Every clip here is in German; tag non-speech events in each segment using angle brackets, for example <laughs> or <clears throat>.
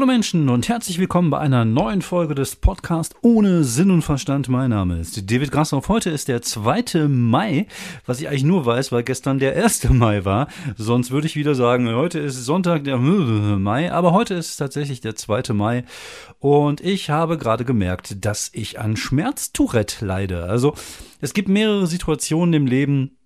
Hallo Menschen und herzlich willkommen bei einer neuen Folge des Podcasts ohne Sinn und Verstand. Mein Name ist David Grassoff. Heute ist der 2. Mai, was ich eigentlich nur weiß, weil gestern der 1. <laughs> Mai war. Sonst würde ich wieder sagen, heute ist Sonntag der <laughs> Mai, aber heute ist tatsächlich der 2. Mai und ich habe gerade gemerkt, dass ich an Schmerztourette leide. Also es gibt mehrere Situationen im Leben,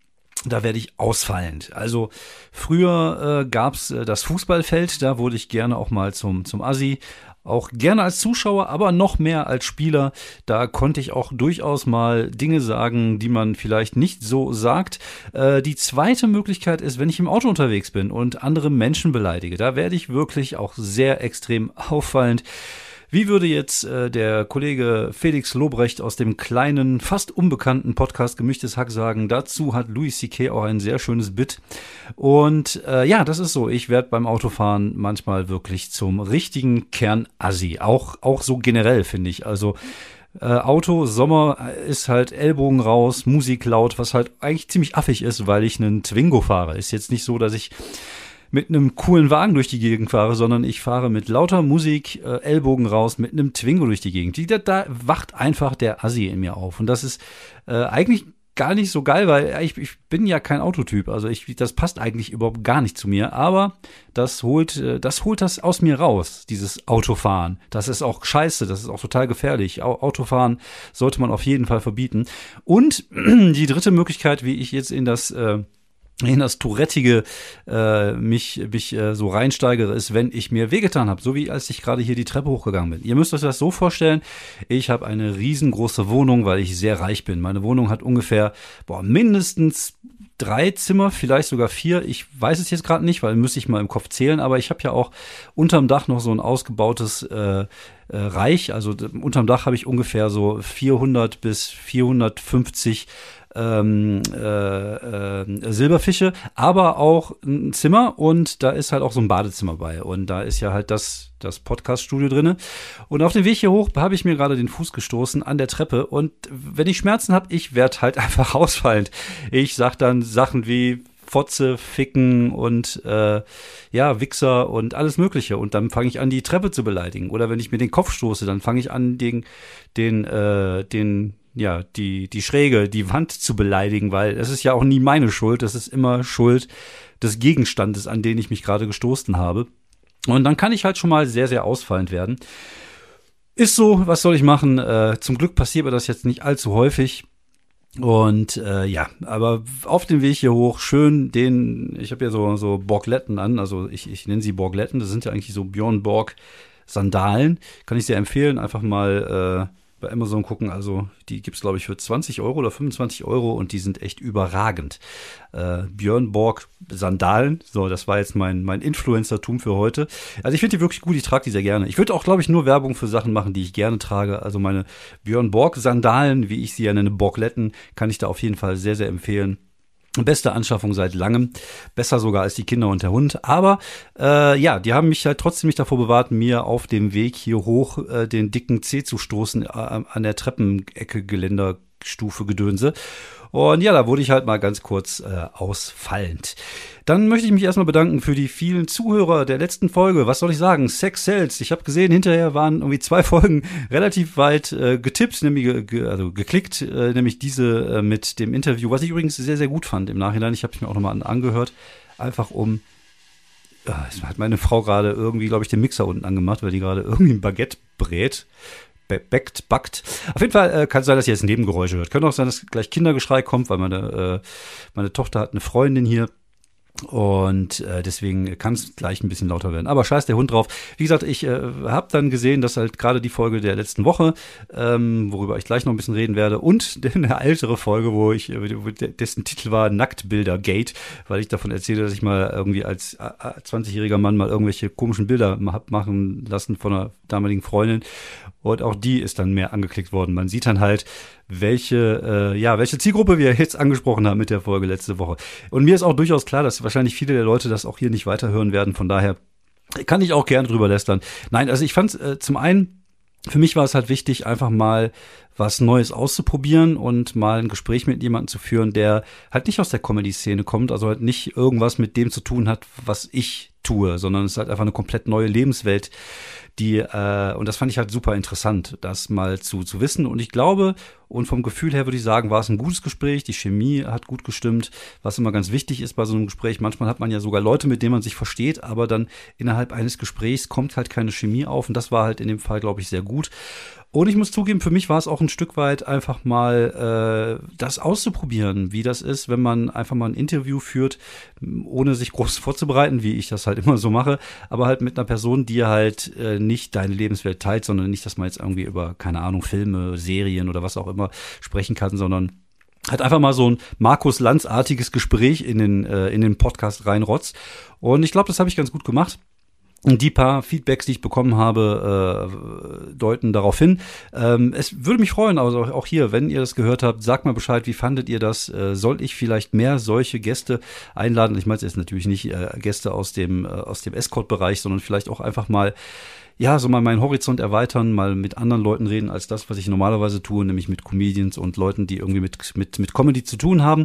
da werde ich ausfallend. Also früher äh, gab's äh, das Fußballfeld, da wurde ich gerne auch mal zum, zum Assi. Auch gerne als Zuschauer, aber noch mehr als Spieler. Da konnte ich auch durchaus mal Dinge sagen, die man vielleicht nicht so sagt. Äh, die zweite Möglichkeit ist, wenn ich im Auto unterwegs bin und andere Menschen beleidige. Da werde ich wirklich auch sehr extrem <laughs> auffallend. Wie würde jetzt äh, der Kollege Felix Lobrecht aus dem kleinen, fast unbekannten Podcast Gemischtes Hack sagen? Dazu hat Louis C.K. auch ein sehr schönes Bit. Und äh, ja, das ist so. Ich werde beim Autofahren manchmal wirklich zum richtigen Kernassi. Auch, auch so generell, finde ich. Also äh, Auto, Sommer ist halt Ellbogen raus, Musik laut, was halt eigentlich ziemlich affig ist, weil ich einen Twingo fahre. Ist jetzt nicht so, dass ich mit einem coolen Wagen durch die Gegend fahre, sondern ich fahre mit lauter Musik, äh, Ellbogen raus, mit einem Twingo durch die Gegend. Da, da wacht einfach der Assi in mir auf. Und das ist äh, eigentlich gar nicht so geil, weil ich, ich bin ja kein Autotyp. Also ich, das passt eigentlich überhaupt gar nicht zu mir. Aber das holt, äh, das holt das aus mir raus, dieses Autofahren. Das ist auch scheiße, das ist auch total gefährlich. Autofahren sollte man auf jeden Fall verbieten. Und <clears throat> die dritte Möglichkeit, wie ich jetzt in das äh, in das Tourettige äh, mich, mich äh, so reinsteigere, ist, wenn ich mir wehgetan habe, so wie als ich gerade hier die Treppe hochgegangen bin. Ihr müsst euch das so vorstellen, ich habe eine riesengroße Wohnung, weil ich sehr reich bin. Meine Wohnung hat ungefähr boah, mindestens drei Zimmer, vielleicht sogar vier. Ich weiß es jetzt gerade nicht, weil müsste ich mal im Kopf zählen, aber ich habe ja auch unterm Dach noch so ein ausgebautes äh, äh, Reich. Also unterm Dach habe ich ungefähr so 400 bis 450 ähm, äh, äh, Silberfische, aber auch ein Zimmer und da ist halt auch so ein Badezimmer bei und da ist ja halt das das Podcast-Studio drinne. Und auf dem Weg hier hoch habe ich mir gerade den Fuß gestoßen an der Treppe und wenn ich Schmerzen habe, ich werde halt <laughs> einfach ausfallend. Ich sag dann Sachen wie Fotze, Ficken und äh, ja, Wichser und alles Mögliche. Und dann fange ich an, die Treppe zu beleidigen. Oder wenn ich mir den Kopf stoße, dann fange ich an, den, den, äh, den ja, die, die Schräge, die Wand zu beleidigen, weil es ist ja auch nie meine Schuld, das ist immer Schuld des Gegenstandes, an den ich mich gerade gestoßen habe. Und dann kann ich halt schon mal sehr, sehr ausfallend werden. Ist so, was soll ich machen? Äh, zum Glück passiert mir das jetzt nicht allzu häufig. Und äh, ja, aber auf dem Weg hier hoch schön den, ich habe ja so so Borgletten an, also ich, ich nenne sie Borgletten, das sind ja eigentlich so Björn Borg Sandalen, kann ich sehr empfehlen, einfach mal äh, bei Amazon gucken. Also die gibt es, glaube ich, für 20 Euro oder 25 Euro und die sind echt überragend. Äh, Björn Borg Sandalen. So, das war jetzt mein, mein Influencer-Tum für heute. Also ich finde die wirklich gut, ich trage die sehr gerne. Ich würde auch, glaube ich, nur Werbung für Sachen machen, die ich gerne trage. Also meine Björn Borg Sandalen, wie ich sie ja nenne, Borgletten, kann ich da auf jeden Fall sehr, sehr empfehlen. Beste Anschaffung seit langem. Besser sogar als die Kinder und der Hund. Aber äh, ja, die haben mich halt trotzdem nicht davor bewahrt, mir auf dem Weg hier hoch äh, den dicken Zeh zu stoßen äh, an der Treppenecke Geländerstufe Gedönse. Und ja, da wurde ich halt mal ganz kurz äh, ausfallend. Dann möchte ich mich erstmal bedanken für die vielen Zuhörer der letzten Folge. Was soll ich sagen? Sex Sales. Ich habe gesehen, hinterher waren irgendwie zwei <laughs> Folgen relativ weit äh, getippt, nämlich ge also geklickt, äh, nämlich diese äh, mit dem Interview, was ich übrigens sehr, sehr gut fand im Nachhinein. Ich habe es mir auch nochmal angehört, einfach um es hat meine Frau gerade irgendwie, glaube ich, den Mixer unten angemacht, weil die gerade irgendwie ein Baguette brät backt, backt. Auf jeden Fall äh, kann es sein, dass ihr jetzt Nebengeräusche hört. Könnte auch sein, dass gleich Kindergeschrei kommt, weil meine, äh, meine Tochter hat eine Freundin hier. Und äh, deswegen kann es gleich ein bisschen lauter werden. Aber scheiß der Hund drauf. Wie gesagt, ich äh, habe dann gesehen, dass halt gerade die Folge der letzten Woche, ähm, worüber ich gleich noch ein bisschen reden werde, und <laughs> eine ältere Folge, wo ich, äh, dessen Titel war Nacktbilder Gate, weil ich davon erzähle, dass ich mal irgendwie als 20-jähriger Mann mal irgendwelche komischen Bilder hab machen lassen von einer damaligen Freundin. Und auch die ist dann mehr angeklickt worden. Man sieht dann halt, welche, äh, ja, welche Zielgruppe wir jetzt angesprochen haben mit der Folge letzte Woche. Und mir ist auch durchaus klar, dass wahrscheinlich viele der Leute das auch hier nicht weiterhören werden. Von daher kann ich auch gern drüber lästern. Nein, also ich fand äh, zum einen, für mich war es halt wichtig, einfach mal was Neues auszuprobieren und mal ein Gespräch mit jemandem zu führen, der halt nicht aus der Comedy-Szene kommt, also halt nicht irgendwas mit dem zu tun hat, was ich tue, sondern es ist halt einfach eine komplett neue Lebenswelt, die, äh, und das fand ich halt super interessant, das mal zu, zu wissen. Und ich glaube, und vom Gefühl her würde ich sagen, war es ein gutes Gespräch. Die Chemie hat gut gestimmt, was immer ganz wichtig ist bei so einem Gespräch. Manchmal hat man ja sogar Leute, mit denen man sich versteht, aber dann innerhalb eines Gesprächs kommt halt keine Chemie auf. Und das war halt in dem Fall, glaube ich, sehr gut. Und ich muss zugeben, für mich war es auch ein Stück weit einfach mal äh, das auszuprobieren, wie das ist, wenn man einfach mal ein Interview führt, ohne sich groß <laughs> vorzubereiten, wie ich das halt immer so mache, aber halt mit einer Person, die halt äh, nicht deine Lebenswelt teilt, sondern nicht, dass man jetzt irgendwie über, keine Ahnung, Filme, Serien oder was auch immer sprechen kann, sondern hat einfach mal so ein Markus Lanz-artiges Gespräch in den, äh, in den Podcast reinrotzt. Und ich glaube, das habe ich ganz gut gemacht. Die paar Feedbacks, die ich bekommen habe, äh, deuten darauf hin. Ähm, es würde mich freuen, also auch hier, wenn ihr das gehört habt, sagt mal Bescheid, wie fandet ihr das? Äh, soll ich vielleicht mehr solche Gäste einladen? Ich meine jetzt natürlich nicht äh, Gäste aus dem, äh, aus dem Escort-Bereich, sondern vielleicht auch einfach mal ja, so mal meinen Horizont erweitern, mal mit anderen Leuten reden als das, was ich normalerweise tue, nämlich mit Comedians und Leuten, die irgendwie mit, mit, mit Comedy zu tun haben.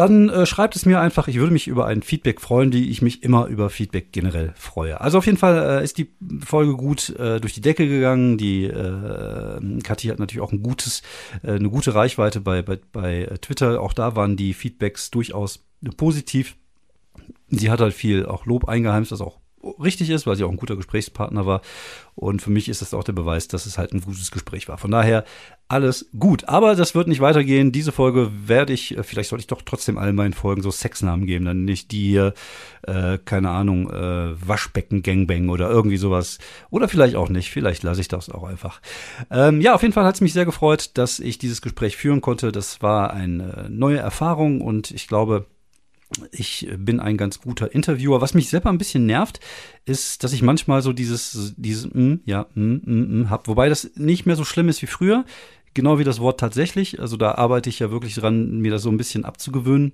Dann äh, schreibt es mir einfach. Ich würde mich über ein Feedback freuen, wie ich mich immer über Feedback generell freue. Also auf jeden Fall äh, ist die Folge gut äh, durch die Decke gegangen. Die äh, Kathi hat natürlich auch ein gutes, äh, eine gute Reichweite bei, bei, bei Twitter. Auch da waren die Feedbacks durchaus positiv. Sie hat halt viel auch Lob eingeheimst, was auch richtig ist, weil sie auch ein guter Gesprächspartner war. Und für mich ist das auch der Beweis, dass es halt ein gutes Gespräch war. Von daher alles gut. Aber das wird nicht weitergehen. Diese Folge werde ich, äh, vielleicht sollte ich doch trotzdem all meinen Folgen so Sexnamen geben, dann nicht die hier, äh, keine Ahnung, äh, Waschbecken Gangbang oder irgendwie sowas. Oder vielleicht auch nicht. Vielleicht lasse ich das auch einfach. Ähm, ja, auf jeden Fall hat es mich sehr gefreut, dass ich dieses Gespräch führen konnte. Das war eine neue Erfahrung und ich glaube, ich bin ein ganz guter Interviewer. Was mich selber ein bisschen nervt, ist, dass ich manchmal so dieses, dieses, mm, ja, mm, mm, mm, hab. Wobei das nicht mehr so schlimm ist wie früher. Genau wie das Wort tatsächlich. Also da arbeite ich ja wirklich dran, mir das so ein bisschen abzugewöhnen.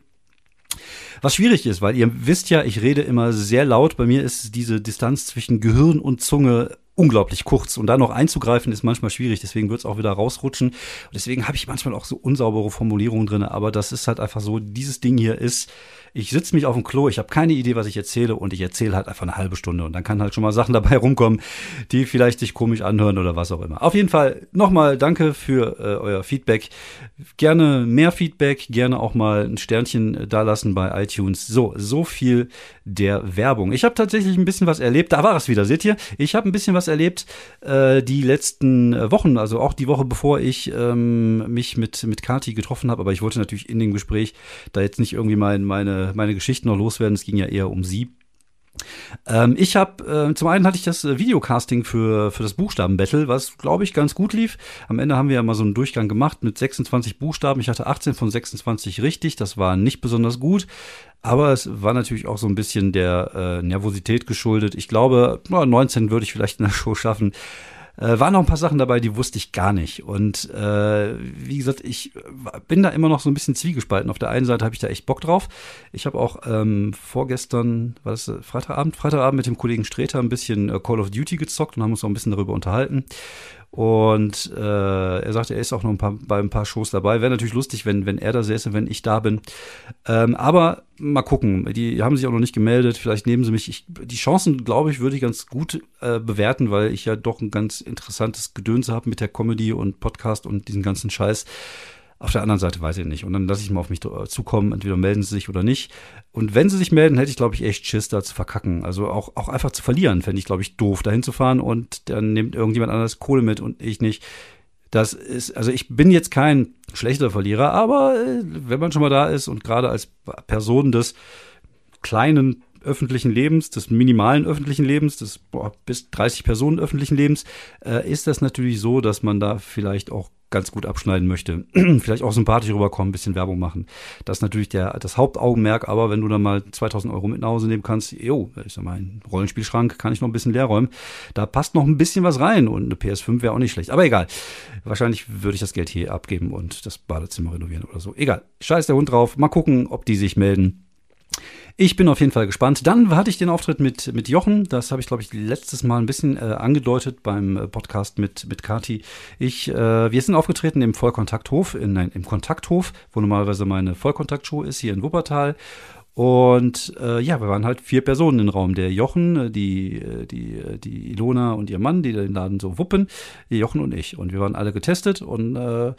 Was schwierig ist, weil ihr wisst ja, ich rede immer sehr laut. Bei mir ist diese Distanz zwischen Gehirn und Zunge unglaublich kurz und da noch einzugreifen ist manchmal schwierig, deswegen wird es auch wieder rausrutschen. Und deswegen habe ich manchmal auch so unsaubere Formulierungen drin, aber das ist halt einfach so, dieses Ding hier ist ich sitze mich auf dem Klo, ich habe keine Idee, was ich erzähle und ich erzähle halt einfach eine halbe Stunde und dann kann halt schon mal Sachen <laughs> dabei rumkommen, die vielleicht sich komisch anhören oder was auch immer. Auf jeden Fall nochmal danke für äh, euer Feedback. Gerne mehr Feedback, gerne auch mal ein Sternchen äh, dalassen bei iTunes. So, so viel der Werbung. Ich habe tatsächlich ein bisschen was erlebt. Da war es wieder, seht ihr? Ich habe ein bisschen was erlebt äh, die letzten äh, Wochen, also auch die Woche bevor ich ähm, mich mit mit Kati getroffen habe, aber ich wollte natürlich in dem Gespräch da jetzt nicht irgendwie mein, meine meine Geschichten noch loswerden. Es ging ja eher um sie. Ähm, ich habe, äh, zum einen hatte ich das äh, Videocasting für, für das Buchstabenbattle, was, glaube ich, ganz gut lief. Am Ende haben wir ja mal so einen Durchgang gemacht mit 26 Buchstaben. Ich hatte 18 von 26 richtig. Das war nicht besonders gut. Aber es war natürlich auch so ein bisschen der äh, Nervosität geschuldet. Ich glaube, 19 würde ich vielleicht in der Show schaffen. Äh, waren noch ein paar Sachen dabei, die wusste ich gar nicht. Und äh, wie gesagt, ich bin da immer noch so ein bisschen zwiegespalten. Auf der einen Seite habe ich da echt Bock drauf. Ich habe auch ähm, vorgestern, war das äh, Freitagabend, Freitagabend mit dem Kollegen Streter ein bisschen äh, Call of Duty gezockt und haben uns auch ein bisschen darüber unterhalten. Und äh, er sagte, er ist auch noch ein paar, bei ein paar Shows dabei. Wäre natürlich lustig, wenn, wenn er da säße, wenn ich da bin. Ähm, aber mal gucken. Die haben sich auch noch nicht gemeldet. Vielleicht nehmen sie mich. Ich, die Chancen, glaube ich, würde ich ganz gut äh, bewerten, weil ich ja doch ein ganz interessantes Gedöns habe mit der Comedy und Podcast und diesen ganzen Scheiß. Auf der anderen Seite weiß ich nicht. Und dann lasse ich mal auf mich zukommen, entweder melden sie sich oder nicht. Und wenn sie sich melden, hätte ich, glaube ich, echt Schiss, da zu verkacken. Also auch, auch einfach zu verlieren, fände ich, glaube ich, doof, dahin zu fahren und dann nimmt irgendjemand anderes Kohle mit und ich nicht. Das ist, also ich bin jetzt kein schlechter Verlierer, aber äh, wenn man schon mal da ist und gerade als Person des kleinen öffentlichen Lebens, des minimalen öffentlichen Lebens, des boah, bis 30 Personen öffentlichen Lebens, äh, ist das natürlich so, dass man da vielleicht auch ganz gut abschneiden möchte. <clears throat> Vielleicht auch sympathisch rüberkommen, ein bisschen Werbung machen. Das ist natürlich der, das Hauptaugenmerk, aber wenn du dann mal 2000 Euro mit nach Hause nehmen kannst, jo, ich sag mal, ein Rollenspielschrank kann ich noch ein bisschen leer räumen. Da passt noch ein bisschen was rein und eine PS5 wäre auch nicht schlecht. Aber egal. Wahrscheinlich würde ich das Geld hier abgeben und das Badezimmer renovieren oder so. Egal. Scheiß der Hund drauf. Mal gucken, ob die sich melden. Ich bin auf jeden Fall gespannt. Dann hatte ich den Auftritt mit, mit Jochen. Das habe ich, glaube ich, letztes Mal ein bisschen äh, angedeutet beim äh, Podcast mit, mit Kati. Ich, äh, wir sind aufgetreten im Vollkontakthof, in, nein, im Kontakthof, wo normalerweise meine Vollkontaktshow ist, hier in Wuppertal. Und äh, ja, wir waren halt vier Personen im Raum. Der Jochen, äh, die, äh, die, die Ilona und ihr Mann, die den Laden so wuppen, Jochen und ich. Und wir waren alle getestet und äh,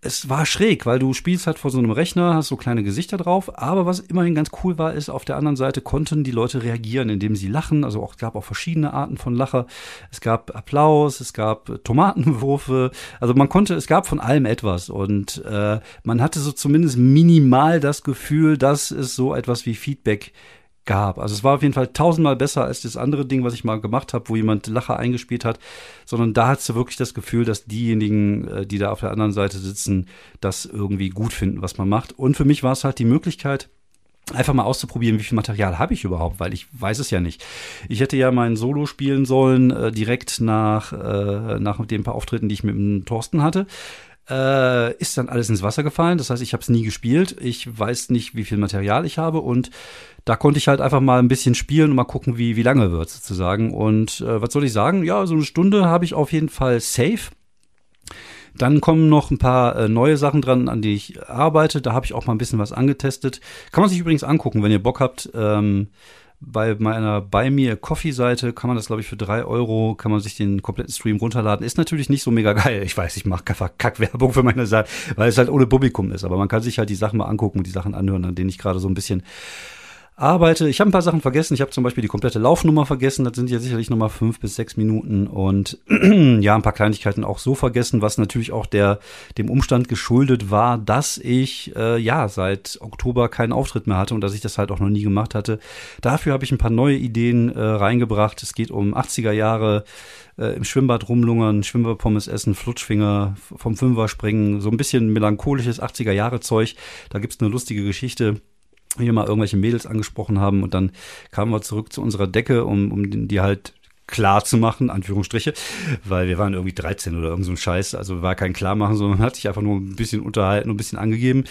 es war schräg, weil du spielst halt vor so einem Rechner, hast so kleine Gesichter drauf, aber was immerhin ganz cool war, ist, auf der anderen Seite konnten die Leute reagieren, indem sie lachen. Also auch, es gab auch verschiedene Arten von Lacher. Es gab Applaus, es gab Tomatenwürfe. Also man konnte, es gab von allem etwas. Und äh, man hatte so zumindest minimal das Gefühl, dass es so etwas wie Feedback gab. Also es war auf jeden Fall tausendmal besser als das andere Ding, was ich mal gemacht habe, wo jemand Lacher eingespielt hat, sondern da hast du wirklich das Gefühl, dass diejenigen, äh, die da auf der anderen Seite sitzen, das irgendwie gut finden, was man macht. Und für mich war es halt die Möglichkeit, einfach mal auszuprobieren, wie viel Material habe ich überhaupt, weil ich weiß es ja nicht. Ich hätte ja mein Solo spielen sollen äh, direkt nach äh, nach den paar Auftritten, die ich mit dem Thorsten hatte äh, ist dann alles ins Wasser gefallen. Das heißt, ich habe es nie gespielt. Ich weiß nicht, wie viel Material ich habe und da konnte ich halt einfach mal ein bisschen spielen und mal gucken, wie, wie lange wird sozusagen. Und äh, was soll ich sagen? Ja, so eine Stunde habe ich auf jeden Fall safe. Dann kommen noch ein paar äh, neue Sachen dran, an die ich arbeite. Da habe ich auch mal ein bisschen was angetestet. Kann man sich übrigens angucken, wenn ihr Bock habt. Ähm, bei meiner bei mir Coffee-Seite kann man das, glaube ich, für drei Euro kann man sich den kompletten Stream runterladen. Ist natürlich nicht so mega geil. Ich weiß, ich mache Kack-Werbung für meine Seite, weil es halt ohne Publikum ist. Aber man kann sich halt die Sachen mal angucken und die Sachen anhören, an denen ich gerade so ein bisschen arbeite. Ich habe ein paar Sachen vergessen. Ich habe zum Beispiel die komplette Laufnummer vergessen. Das sind ja sicherlich nochmal fünf bis sechs Minuten und <clears throat> ja, ein paar Kleinigkeiten auch so vergessen, was natürlich auch der dem Umstand geschuldet war, dass ich äh, ja seit Oktober keinen Auftritt mehr hatte und dass ich das halt auch noch nie gemacht hatte. Dafür habe ich ein paar neue Ideen äh, reingebracht. Es geht um 80er Jahre äh, im Schwimmbad rumlungern, Schwimmbadpommes essen, Flutschfinger vom Fünfer springen, so ein bisschen melancholisches 80er Jahre Zeug. Da gibt's eine lustige Geschichte wir mal irgendwelche Mädels angesprochen haben und dann kamen wir zurück zu unserer Decke, um, um die halt klar zu machen, Anführungsstriche, weil wir waren irgendwie 13 oder irgend so ein Scheiß, also war kein Klarmachen, sondern hat sich einfach nur ein bisschen unterhalten, ein bisschen angegeben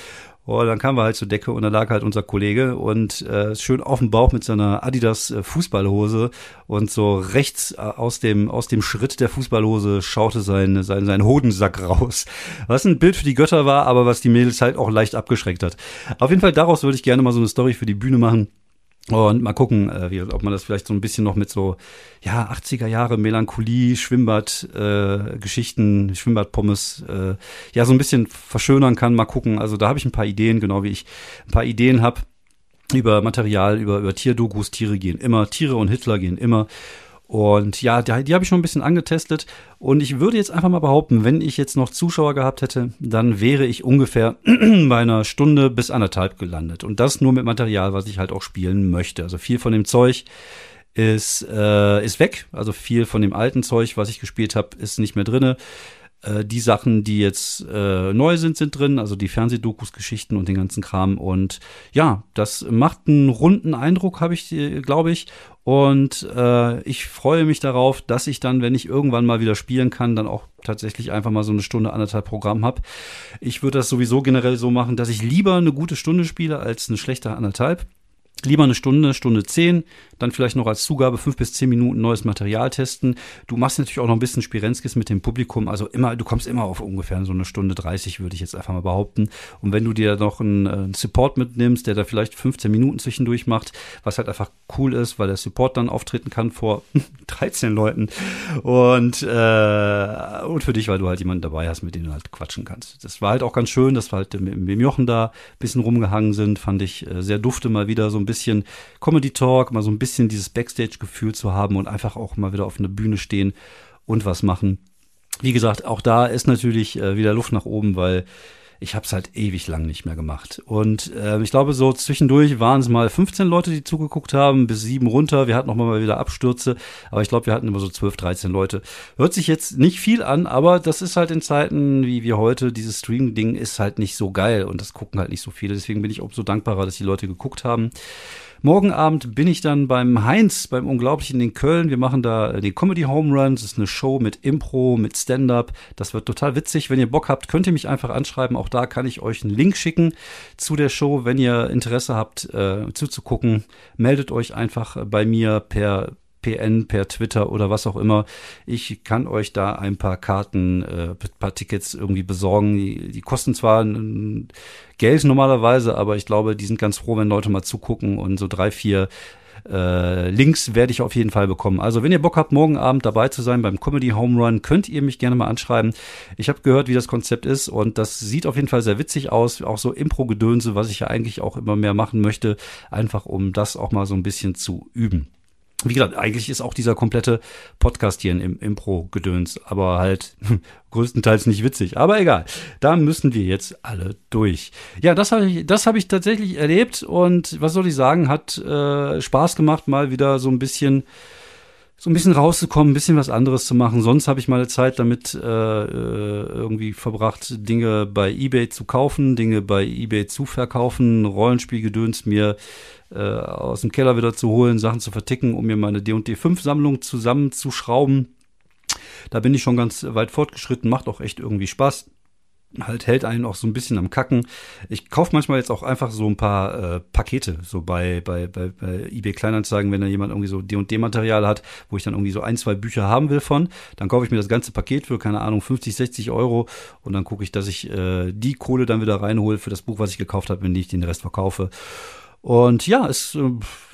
und dann kamen wir halt zur Decke und da lag halt unser Kollege und äh, schön auf dem Bauch mit seiner Adidas äh, Fußballhose und so rechts äh, aus dem aus dem Schritt der Fußballhose schaute sein sein sein Hodensack raus. Was ein Bild für die Götter war, aber was die Mädels halt auch leicht abgeschreckt hat. Auf jeden Fall daraus würde ich gerne mal so eine Story für die Bühne machen. Und mal gucken, äh, wie, ob man das vielleicht so ein bisschen noch mit so, ja, 80er Jahre Melancholie, Schwimmbad, äh, Schwimmbadpommes, äh, ja, so ein bisschen verschönern kann. Mal gucken. Also da habe ich ein paar Ideen, genau wie ich ein paar Ideen habe über Material, über, über Tierdokus. Tiere gehen immer, Tiere und Hitler gehen immer. Und ja, die, die habe ich schon ein bisschen angetestet. Und ich würde jetzt einfach mal behaupten, wenn ich jetzt noch Zuschauer gehabt hätte, dann wäre ich ungefähr <clears throat> bei einer Stunde bis anderthalb gelandet. Und das nur mit Material, was ich halt auch spielen möchte. Also viel von dem Zeug ist, äh, ist weg. Also viel von dem alten Zeug, was ich gespielt habe, ist nicht mehr drinne. Äh, die Sachen, die jetzt äh, neu sind, sind drin, also die Fernsehdokus, Geschichten und den ganzen Kram. Und ja, das macht einen runden Eindruck, habe ich, äh, glaube ich. Und äh, ich freue mich darauf, dass ich dann, wenn ich irgendwann mal wieder spielen kann, dann auch tatsächlich einfach mal so eine Stunde, anderthalb Programm habe. Ich würde das sowieso generell so machen, dass ich lieber eine gute Stunde spiele als eine schlechte anderthalb. Lieber eine Stunde, Stunde zehn, dann vielleicht noch als Zugabe fünf bis zehn Minuten neues Material testen. Du machst natürlich auch noch ein bisschen Spirenzkis mit dem Publikum. Also immer, du kommst immer auf ungefähr so eine Stunde dreißig, würde ich jetzt einfach mal behaupten. Und wenn du dir noch einen, einen, Support mitnimmst, der da vielleicht 15 Minuten zwischendurch macht, was halt einfach cool ist, weil der Support dann auftreten kann vor <laughs> 13 Leuten. Und, äh, und für dich, weil du halt jemanden dabei hast, mit dem du halt quatschen kannst. Das war halt auch ganz schön, dass wir halt mit, mit dem Jochen da ein bisschen rumgehangen sind, fand ich äh, sehr dufte mal wieder so ein bisschen Comedy Talk, mal so ein bisschen dieses Backstage-Gefühl zu haben und einfach auch mal wieder auf einer Bühne stehen und was machen. Wie gesagt, auch da ist natürlich äh, wieder Luft nach oben, weil ich habe es halt ewig lang nicht mehr gemacht. Und äh, ich glaube, so zwischendurch waren es mal 15 Leute, die zugeguckt haben, bis sieben runter. Wir hatten noch mal wieder Abstürze, aber ich glaube, wir hatten immer so 12, 13 Leute. Hört sich jetzt nicht viel an, aber das ist halt in Zeiten wie wir heute, dieses Streaming-Ding ist halt nicht so geil und das gucken halt nicht so viele. Deswegen bin ich umso dankbarer, dass die Leute geguckt haben. Morgen Abend bin ich dann beim Heinz, beim Unglaublichen in Köln. Wir machen da äh, den Comedy Home Run. Das ist eine Show mit Impro, mit Stand-up. Das wird total witzig. Wenn ihr Bock habt, könnt ihr mich einfach anschreiben. Auch da kann ich euch einen Link schicken zu der Show. Wenn ihr Interesse habt, äh, zuzugucken, meldet euch einfach bei mir per PN, per Twitter oder was auch immer. Ich kann euch da ein paar Karten, äh, paar Tickets irgendwie besorgen. Die, die kosten zwar Geld normalerweise, aber ich glaube, die sind ganz froh, wenn Leute mal zugucken und so drei, vier äh, Links werde ich auf jeden Fall bekommen. Also wenn ihr Bock habt, morgen Abend dabei zu sein beim Comedy Home Run, könnt ihr mich gerne mal anschreiben. Ich habe gehört, wie das Konzept ist und das sieht auf jeden Fall sehr witzig aus. Auch so Impro-Gedönse, was ich ja eigentlich auch immer mehr machen möchte, einfach um das auch mal so ein bisschen zu üben wie gesagt, eigentlich ist auch dieser komplette Podcast hier im Impro-Gedöns, aber halt <laughs> größtenteils nicht witzig. Aber egal, da müssen wir jetzt alle durch. Ja, das habe ich, das ich tatsächlich erlebt und was soll ich sagen, hat äh, Spaß gemacht, mal wieder so ein bisschen so ein bisschen rauszukommen, ein bisschen was anderes zu machen. Sonst habe ich meine Zeit damit äh, äh, irgendwie verbracht, Dinge bei eBay zu kaufen, Dinge bei eBay zu verkaufen, Rollenspielgedöns mir äh, aus dem Keller wieder zu holen, Sachen zu verticken, um mir meine D&D 5 Sammlung zusammenzuschrauben. Da bin ich schon ganz weit fortgeschritten, macht auch echt irgendwie Spaß halt hält einen auch so ein bisschen am Kacken. Ich kaufe manchmal jetzt auch einfach so ein paar äh, Pakete, so bei, bei, bei, bei eBay Kleinanzeigen, wenn da jemand irgendwie so D&D-Material hat, wo ich dann irgendwie so ein, zwei Bücher haben will von, dann kaufe ich mir das ganze Paket für, keine Ahnung, 50, 60 Euro und dann gucke ich, dass ich äh, die Kohle dann wieder reinhole für das Buch, was ich gekauft habe, wenn ich den Rest verkaufe. Und ja, es, äh,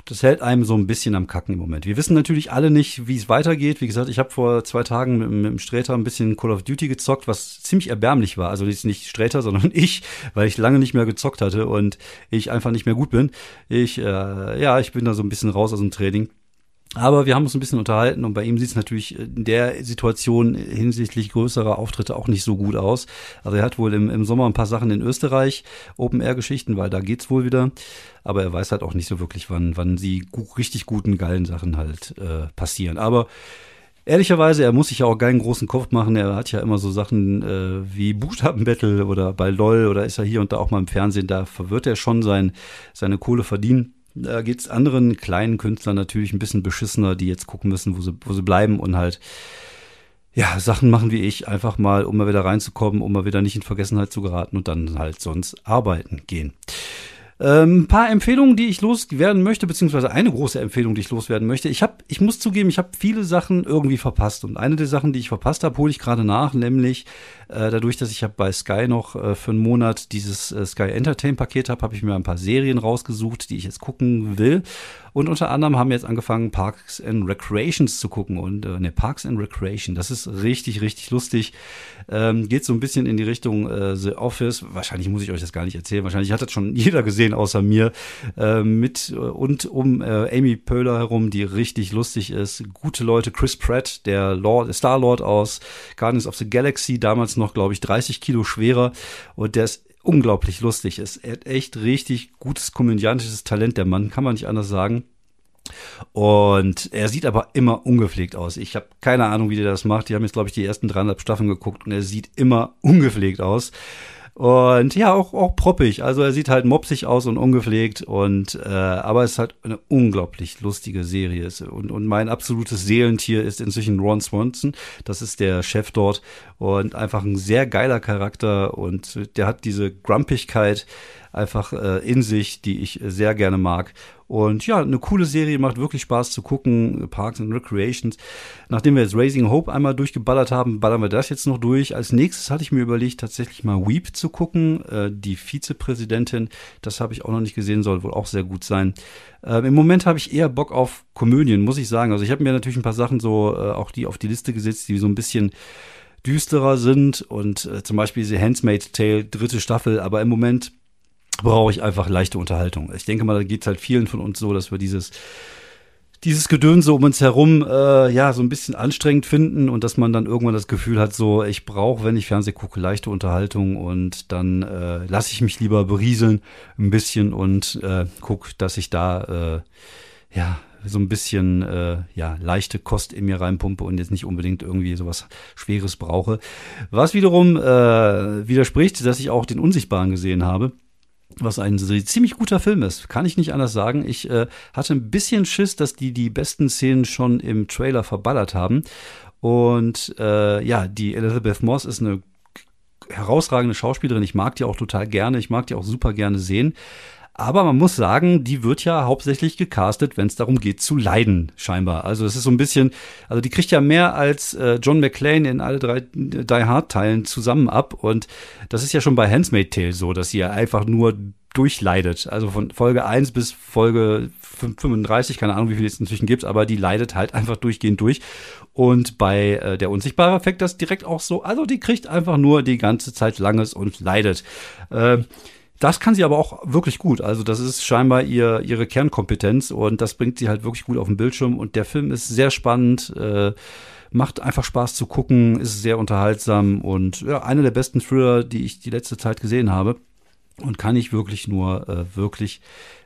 das hält einem so ein bisschen am Kacken im Moment. Wir wissen natürlich alle nicht, wie es weitergeht. Wie gesagt, ich habe vor zwei Tagen mit, mit dem Sträter ein bisschen Call of Duty gezockt, was ziemlich erbärmlich war. Also nicht Sträter, <laughs> sondern ich, weil ich lange nicht mehr gezockt hatte und ich einfach nicht mehr gut bin. Ich, äh, ja, ich bin da so ein bisschen raus aus dem Training. Aber wir haben uns ein bisschen unterhalten und bei ihm sieht es natürlich in der Situation hinsichtlich größerer Auftritte auch nicht so gut aus. Also er hat wohl im, im Sommer ein paar Sachen in Österreich, Open-Air-Geschichten, weil da geht's wohl wieder. Aber er weiß halt auch nicht so wirklich, wann, wann die gu richtig guten, geilen Sachen halt äh, passieren. Aber Ehrlicherweise, er muss sich ja auch keinen großen Kopf machen. Er hat ja immer so Sachen äh, wie Buchstabenbattle oder bei LOL oder ist er hier und da auch mal im Fernsehen. Da wird er schon sein, seine Kohle verdienen. Da geht's anderen kleinen Künstlern natürlich ein bisschen beschissener, die jetzt gucken müssen, wo sie, wo sie bleiben und halt ja, Sachen machen wie ich, einfach mal, um mal wieder reinzukommen, um mal wieder nicht in Vergessenheit zu geraten und dann halt sonst arbeiten gehen. Ähm, ein paar Empfehlungen, die ich loswerden möchte, beziehungsweise eine große Empfehlung, die ich loswerden möchte. Ich habe, ich muss zugeben, ich habe viele Sachen irgendwie verpasst und eine der Sachen, die ich verpasst habe, hole ich gerade nach, nämlich äh, dadurch, dass ich habe bei Sky noch äh, für einen Monat dieses äh, Sky Entertain Paket habe, habe ich mir ein paar Serien rausgesucht, die ich jetzt gucken will und unter anderem haben wir jetzt angefangen, Parks and Recreations zu gucken. Und äh, ne, Parks and Recreation, das ist richtig, richtig lustig. Ähm, geht so ein bisschen in die Richtung äh, The Office. Wahrscheinlich muss ich euch das gar nicht erzählen. Wahrscheinlich hat das schon <laughs> jeder gesehen, außer mir. Äh, mit und um äh, Amy Poehler herum, die richtig lustig ist. Gute Leute, Chris Pratt, der Lord, Star-Lord aus Guardians of the Galaxy, damals noch, glaube ich, 30 Kilo schwerer. Und der ist unglaublich lustig ist. Er hat echt richtig gutes komödiantisches Talent, der Mann, kann man nicht anders sagen. Und er sieht aber immer ungepflegt aus. Ich habe keine Ahnung, wie der das macht. Die haben jetzt, glaube ich, die ersten dreieinhalb Staffeln geguckt und er sieht immer ungepflegt aus. Und ja, auch, auch proppig. Also er sieht halt mopsig aus und ungepflegt. Und äh, aber es ist halt eine unglaublich lustige Serie. Und, und mein absolutes Seelentier ist inzwischen Ron Swanson. Das ist der Chef dort. Und einfach ein sehr geiler Charakter. Und der hat diese Grumpigkeit einfach äh, in sich, die ich sehr gerne mag. Und ja, eine coole Serie, macht wirklich Spaß zu gucken. Parks and Recreations. Nachdem wir jetzt Raising Hope einmal durchgeballert haben, ballern wir das jetzt noch durch. Als nächstes hatte ich mir überlegt, tatsächlich mal Weep zu gucken. Äh, die Vizepräsidentin, das habe ich auch noch nicht gesehen, soll wohl auch sehr gut sein. Äh, Im Moment habe ich eher Bock auf Komödien, muss ich sagen. Also ich habe mir natürlich ein paar Sachen so, äh, auch die auf die Liste gesetzt, die so ein bisschen düsterer sind und äh, zum Beispiel The Handsmaid's Tale, dritte Staffel, aber im Moment brauche ich einfach leichte Unterhaltung. Ich denke mal, da geht es halt vielen von uns so, dass wir dieses dieses Gedönse um uns herum äh, ja so ein bisschen anstrengend finden und dass man dann irgendwann das Gefühl hat, so ich brauche, wenn ich Fernseh gucke, leichte Unterhaltung und dann äh, lasse ich mich lieber berieseln ein bisschen und äh, guck, dass ich da äh, ja so ein bisschen äh, ja leichte Kost in mir reinpumpe und jetzt nicht unbedingt irgendwie sowas Schweres brauche. Was wiederum äh, widerspricht, dass ich auch den Unsichtbaren gesehen habe was ein ziemlich guter Film ist, kann ich nicht anders sagen. Ich äh, hatte ein bisschen Schiss, dass die die besten Szenen schon im Trailer verballert haben. Und äh, ja, die Elizabeth Moss ist eine herausragende Schauspielerin. Ich mag die auch total gerne. Ich mag die auch super gerne sehen. Aber man muss sagen, die wird ja hauptsächlich gecastet, wenn es darum geht zu leiden, scheinbar. Also es ist so ein bisschen, also die kriegt ja mehr als äh, John McClane in alle drei Die Hard Teilen zusammen ab. Und das ist ja schon bei Handsmaid Tale so, dass sie ja einfach nur durchleidet. Also von Folge 1 bis Folge 35, keine Ahnung, wie viel es inzwischen gibt, aber die leidet halt einfach durchgehend durch. Und bei äh, der unsichtbare Effekt das direkt auch so. Also die kriegt einfach nur die ganze Zeit Langes und leidet. Äh, das kann sie aber auch wirklich gut. Also das ist scheinbar ihr, ihre Kernkompetenz und das bringt sie halt wirklich gut auf den Bildschirm. Und der Film ist sehr spannend, äh, macht einfach Spaß zu gucken, ist sehr unterhaltsam und ja, einer der besten Thriller, die ich die letzte Zeit gesehen habe. Und kann ich wirklich nur äh, wirklich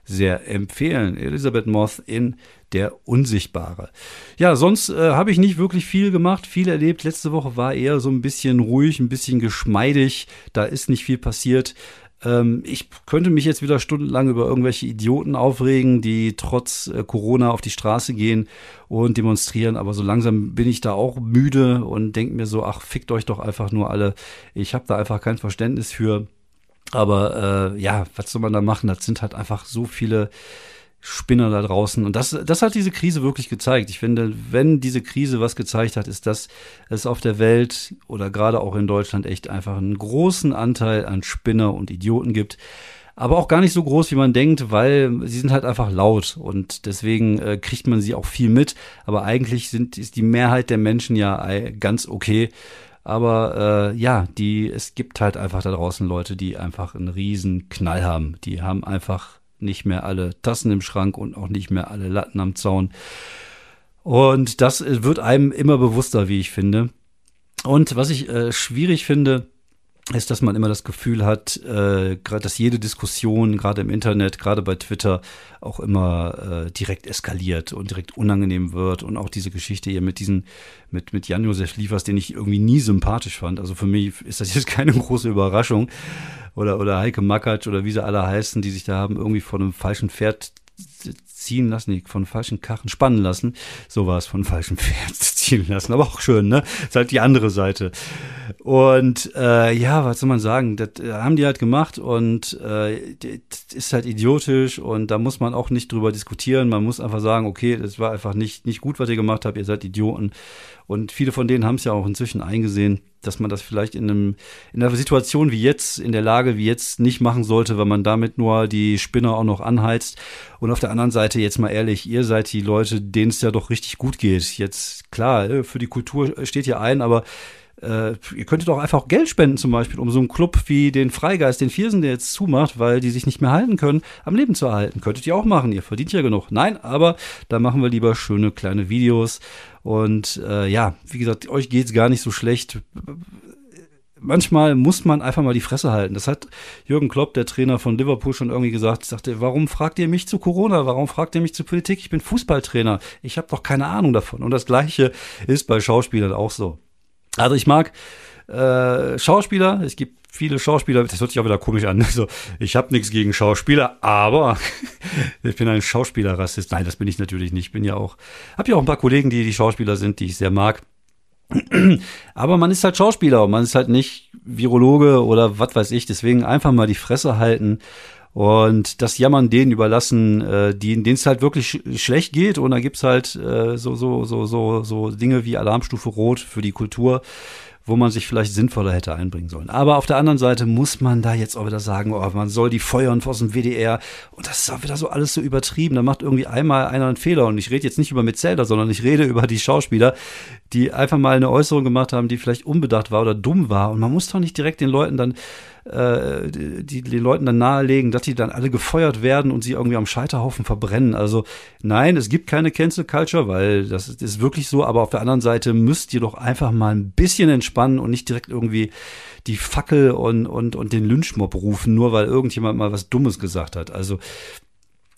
sehr empfehlen. Elisabeth Moth in Der Unsichtbare. Ja, sonst äh, habe ich nicht wirklich viel gemacht, viel erlebt. Letzte Woche war eher so ein bisschen ruhig, ein bisschen geschmeidig. Da ist nicht viel passiert. Ähm, ich könnte mich jetzt wieder stundenlang über irgendwelche Idioten aufregen, die trotz äh, Corona auf die Straße gehen und demonstrieren, aber so langsam bin ich da auch müde und denke mir so, ach, fickt euch doch einfach nur alle. Ich habe da einfach kein Verständnis für. Aber äh, ja, was soll man da machen? Das sind halt einfach so viele Spinner da draußen. Und das, das hat diese Krise wirklich gezeigt. Ich finde, wenn diese Krise was gezeigt hat, ist, dass es auf der Welt oder gerade auch in Deutschland echt einfach einen großen Anteil an Spinner und Idioten gibt. Aber auch gar nicht so groß, wie man denkt, weil sie sind halt einfach laut und deswegen äh, kriegt man sie auch viel mit. Aber eigentlich sind, ist die Mehrheit der Menschen ja äh, ganz okay. Aber äh, ja, die, es gibt halt einfach da draußen Leute, die einfach einen riesen Knall haben. Die haben einfach nicht mehr alle Tassen im Schrank und auch nicht mehr alle Latten am Zaun. Und das wird einem immer bewusster, wie ich finde. Und was ich äh, schwierig finde, ist, dass man immer das Gefühl hat, äh, dass jede Diskussion, gerade im Internet, gerade bei Twitter, auch immer äh, direkt eskaliert und direkt unangenehm wird. Und auch diese Geschichte hier mit diesen, mit, mit Jan-Josef Liefers, den ich irgendwie nie sympathisch fand. Also für mich ist das jetzt <laughs> keine große Überraschung oder, oder Heike Mackert oder wie sie alle heißen, die sich da haben irgendwie von einem falschen Pferd ziehen lassen, nee, von falschen Karren spannen lassen. So war es, von falschen <laughs> Pferd ziehen lassen. Aber auch schön, ne? Ist halt die andere Seite. Und äh, ja, was soll man sagen? Das äh, haben die halt gemacht und äh, ist halt idiotisch und da muss man auch nicht drüber diskutieren. Man muss einfach sagen, okay, das war einfach nicht, nicht gut, was ihr gemacht habt, ihr seid Idioten. Und viele von denen haben es ja auch inzwischen eingesehen, dass man das vielleicht in einem, in einer Situation wie jetzt, in der Lage wie jetzt nicht machen sollte, weil man damit nur die Spinner auch noch anheizt. Und auf der anderen Seite, jetzt mal ehrlich, ihr seid die Leute, denen es ja doch richtig gut geht. Jetzt, klar, äh, für die Kultur steht ihr ein, aber äh, ihr könntet auch einfach Geld spenden, zum Beispiel, um so einen Club wie den Freigeist, den Viersen, der jetzt zumacht, weil die sich nicht mehr halten können, am Leben zu erhalten. Könntet ihr auch machen, ihr verdient ja genug. Nein, aber da machen wir lieber schöne kleine Videos. Und äh, ja, wie gesagt, euch geht's gar nicht so schlecht manchmal muss man einfach mal die Fresse halten. Das hat Jürgen Klopp, der Trainer von Liverpool, schon irgendwie gesagt. Ich sagte, warum fragt ihr mich zu Corona? Warum fragt ihr mich zu Politik? Ich bin Fußballtrainer. Ich habe doch keine Ahnung davon. Und das Gleiche ist bei Schauspielern auch so. Also ich mag äh, Schauspieler. Es gibt viele Schauspieler. Das hört sich auch wieder komisch an. <laughs> Also ich habe nichts gegen Schauspieler, aber <laughs> ich bin ein Schauspielerrassist. Nein, das bin ich natürlich nicht. Ich bin ja auch, habe ja auch ein paar Kollegen, die die Schauspieler sind, die ich sehr mag. <clears throat> Aber man ist halt Schauspieler und man ist halt nicht Virologe oder was weiß ich. Deswegen einfach mal die Fresse halten und das Jammern denen überlassen, äh, denen es halt wirklich sch schlecht geht. Und da gibt's halt äh, so, so, so, so, so Dinge wie Alarmstufe Rot für die Kultur wo man sich vielleicht sinnvoller hätte einbringen sollen. Aber auf der anderen Seite muss man da jetzt auch wieder sagen, oh, man soll die feuern aus dem WDR. Und das ist auch wieder so alles so übertrieben. Da macht irgendwie einmal einer einen Fehler. Und ich rede jetzt nicht über Metzelder, sondern ich rede über die Schauspieler, die einfach mal eine Äußerung gemacht haben, die vielleicht unbedacht war oder dumm war. Und man muss doch nicht direkt den Leuten dann äh, die, den Leuten dann nahelegen, dass die dann alle gefeuert werden und sie irgendwie am Scheiterhaufen verbrennen. Also nein, es gibt keine Cancel Culture, weil das ist wirklich so. Aber auf der anderen Seite müsst ihr doch einfach mal ein bisschen entspannen und nicht direkt irgendwie die Fackel und, und, und den Lynchmob rufen, nur weil irgendjemand mal was Dummes gesagt hat. Also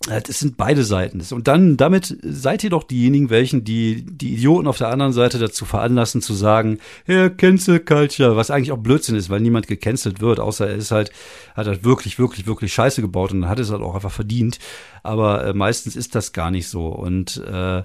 es sind beide Seiten. Und dann, damit seid ihr doch diejenigen, welchen die, die Idioten auf der anderen Seite dazu veranlassen zu sagen, ja, Cancel Culture, was eigentlich auch Blödsinn ist, weil niemand gecancelt wird, außer er ist halt, hat halt wirklich, wirklich, wirklich Scheiße gebaut und hat es halt auch einfach verdient. Aber äh, meistens ist das gar nicht so. Und äh,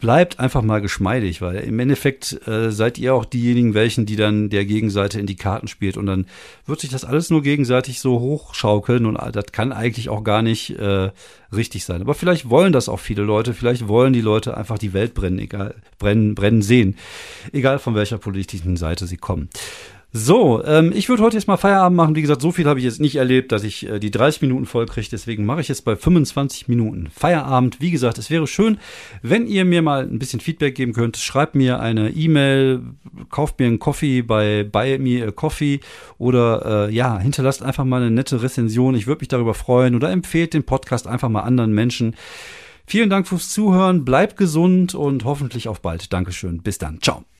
bleibt einfach mal geschmeidig, weil im Endeffekt äh, seid ihr auch diejenigen, welchen, die dann der Gegenseite in die Karten spielt und dann wird sich das alles nur gegenseitig so hochschaukeln und das kann eigentlich auch gar nicht äh, richtig sein. Aber vielleicht wollen das auch viele Leute, vielleicht wollen die Leute einfach die Welt brennen, egal, brennen, brennen sehen, egal von welcher politischen Seite sie kommen. So, ähm, ich würde heute jetzt mal Feierabend machen. Wie gesagt, so viel habe ich jetzt nicht erlebt, dass ich äh, die 30 Minuten voll kriege. Deswegen mache ich jetzt bei 25 Minuten Feierabend. Wie gesagt, es wäre schön, wenn ihr mir mal ein bisschen Feedback geben könnt. Schreibt mir eine E-Mail, kauft mir einen Coffee bei Buy Me a Coffee oder äh, ja, hinterlasst einfach mal eine nette Rezension. Ich würde mich darüber freuen oder empfehlt den Podcast einfach mal anderen Menschen. Vielen Dank fürs Zuhören, bleibt gesund und hoffentlich auf bald. Dankeschön. Bis dann. Ciao.